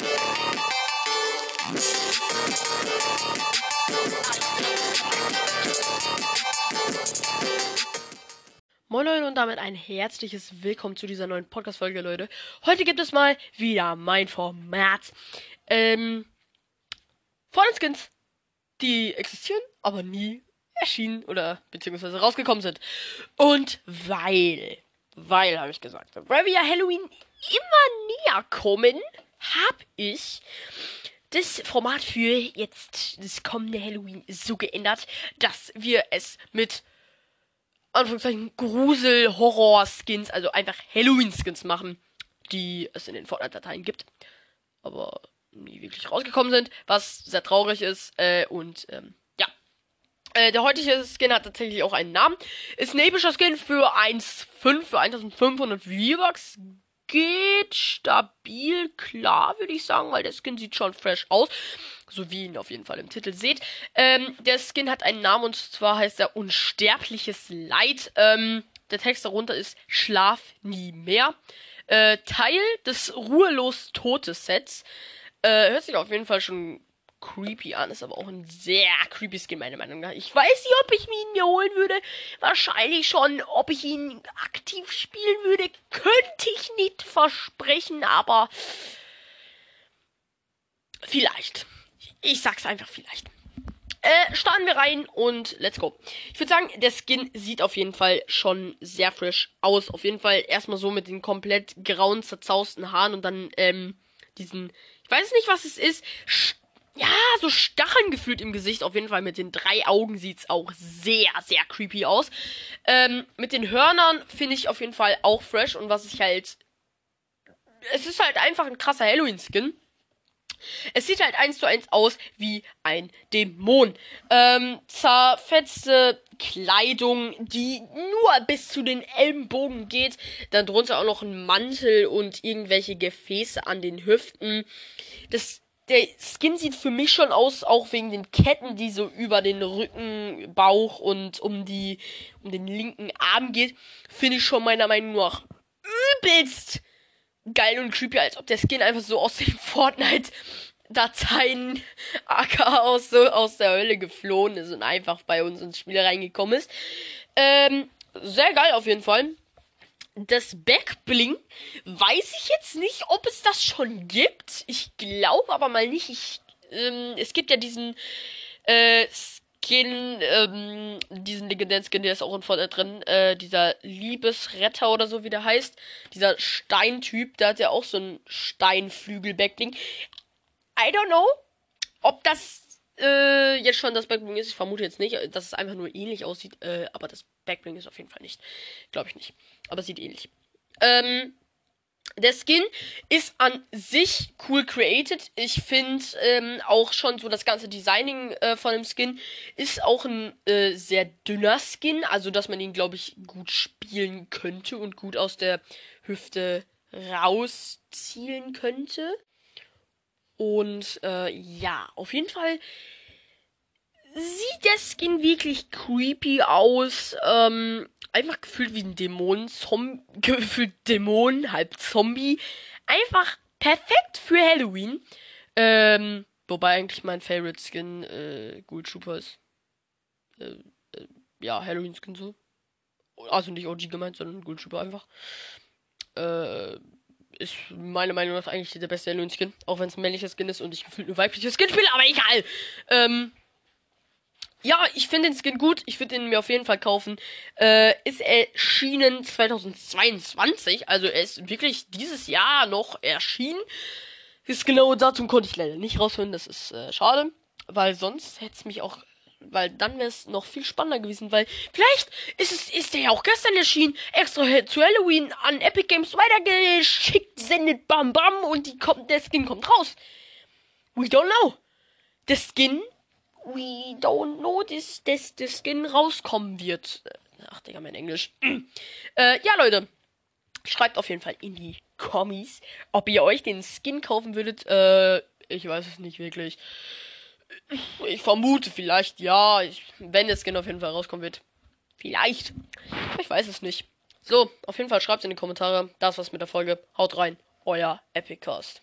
Moin Leute und damit ein herzliches Willkommen zu dieser neuen Podcast-Folge, Leute. Heute gibt es mal wieder mein Format. Ähm, Skins, die existieren, aber nie erschienen oder beziehungsweise rausgekommen sind. Und weil, weil habe ich gesagt, weil wir ja Halloween immer näher kommen, habe ich das Format für jetzt das kommende Halloween so geändert, dass wir es mit Anführungszeichen Grusel, Horror-Skins, also einfach Halloween-Skins machen, die es in den Fortnite-Dateien gibt. Aber nie wirklich rausgekommen sind, was sehr traurig ist. Äh, und ähm, ja. Äh, der heutige Skin hat tatsächlich auch einen Namen. Ist ein epischer Skin für 1,5, für 1500 V-Bucks geht stabil klar, würde ich sagen, weil der Skin sieht schon fresh aus. So wie ihn auf jeden Fall im Titel seht. Ähm, der Skin hat einen Namen und zwar heißt er Unsterbliches Leid. Ähm, der Text darunter ist Schlaf nie mehr. Äh, Teil des ruhelos Totes Sets. Äh, hört sich auf jeden Fall schon creepy an, ist aber auch ein sehr creepy Skin, meiner Meinung nach. Ich weiß nicht, ob ich ihn mir holen würde. Wahrscheinlich schon. Ob ich ihn aktiv spielen würde, könnte ich nicht versprechen, aber vielleicht. Ich sag's einfach vielleicht. Äh, starten wir rein und let's go. Ich würde sagen, der Skin sieht auf jeden Fall schon sehr frisch aus. Auf jeden Fall erstmal so mit den komplett grauen, zerzausten Haaren und dann, ähm, diesen, ich weiß nicht, was es ist, ja, so Stacheln gefühlt im Gesicht. Auf jeden Fall mit den drei Augen sieht's auch sehr, sehr creepy aus. Ähm, mit den Hörnern finde ich auf jeden Fall auch fresh. Und was ich halt. Es ist halt einfach ein krasser Halloween-Skin. Es sieht halt eins zu eins aus wie ein Dämon. Ähm, zerfetzte Kleidung, die nur bis zu den Ellenbogen geht. Dann drunter auch noch ein Mantel und irgendwelche Gefäße an den Hüften. Das der Skin sieht für mich schon aus, auch wegen den Ketten, die so über den Rücken, Bauch und um die, um den linken Arm geht, finde ich schon meiner Meinung nach übelst geil und creepy, als ob der Skin einfach so aus den Fortnite Dateien AK aus, so aus der Hölle geflohen ist und einfach bei uns ins Spiel reingekommen ist. Ähm, sehr geil auf jeden Fall das Backbling weiß ich jetzt nicht, ob es das schon gibt. Ich glaube aber mal nicht. Ich, ähm, es gibt ja diesen äh, Skin, ähm, diesen legendären Skin, der ist auch in Fortnite drin. Äh, dieser Liebesretter oder so wie der heißt. Dieser Steintyp, der hat ja auch so einen Steinflügel-Backbling. I don't know, ob das äh, jetzt schon das Backbling ist. Ich vermute jetzt nicht, dass es einfach nur ähnlich aussieht. Äh, aber das Backbling ist auf jeden Fall nicht. Glaube ich nicht. Aber sieht ähnlich. Ähm, der Skin ist an sich cool created. Ich finde ähm, auch schon so das ganze Designing äh, von dem Skin ist auch ein äh, sehr dünner Skin. Also, dass man ihn, glaube ich, gut spielen könnte und gut aus der Hüfte rauszielen könnte. Und äh, ja, auf jeden Fall sieht der Skin wirklich creepy aus. Ähm, einfach gefühlt wie ein Dämon, Zom gefühlt Dämon, halb Zombie. Einfach perfekt für Halloween. Ähm, wobei eigentlich mein Favorite Skin äh, Ghoul Trooper ist. Äh, äh, ja, Halloween Skin so. Also nicht OG gemeint, sondern Ghoul Trooper einfach. Äh, ist meiner Meinung nach eigentlich der beste Halloween-Skin. Auch wenn es ein männlicher Skin ist und ich gefühlt nur weibliches Skin spiele, aber egal. Ähm, ja, ich finde den Skin gut. Ich würde ihn mir auf jeden Fall kaufen. Äh, ist erschienen 2022. Also er ist wirklich dieses Jahr noch erschienen. Das genaue Datum konnte ich leider nicht rausfinden. Das ist äh, schade. Weil sonst hätte es mich auch weil dann wäre es noch viel spannender gewesen, weil vielleicht ist es ist der ja auch gestern erschienen, extra zu Halloween an Epic Games weitergeschickt, sendet bam bam und die kommt der Skin kommt raus. We don't know. Der Skin we don't know, dass, dass der Skin rauskommen wird. Ach, Digga, mein Englisch. äh, ja, Leute. Schreibt auf jeden Fall in die Kommis, ob ihr euch den Skin kaufen würdet. Äh, ich weiß es nicht wirklich. Ich vermute vielleicht ja. Ich, wenn der Skin auf jeden Fall rauskommen wird. Vielleicht. Ich weiß es nicht. So, auf jeden Fall schreibt es in die Kommentare. Das war's mit der Folge. Haut rein. Euer Epicast.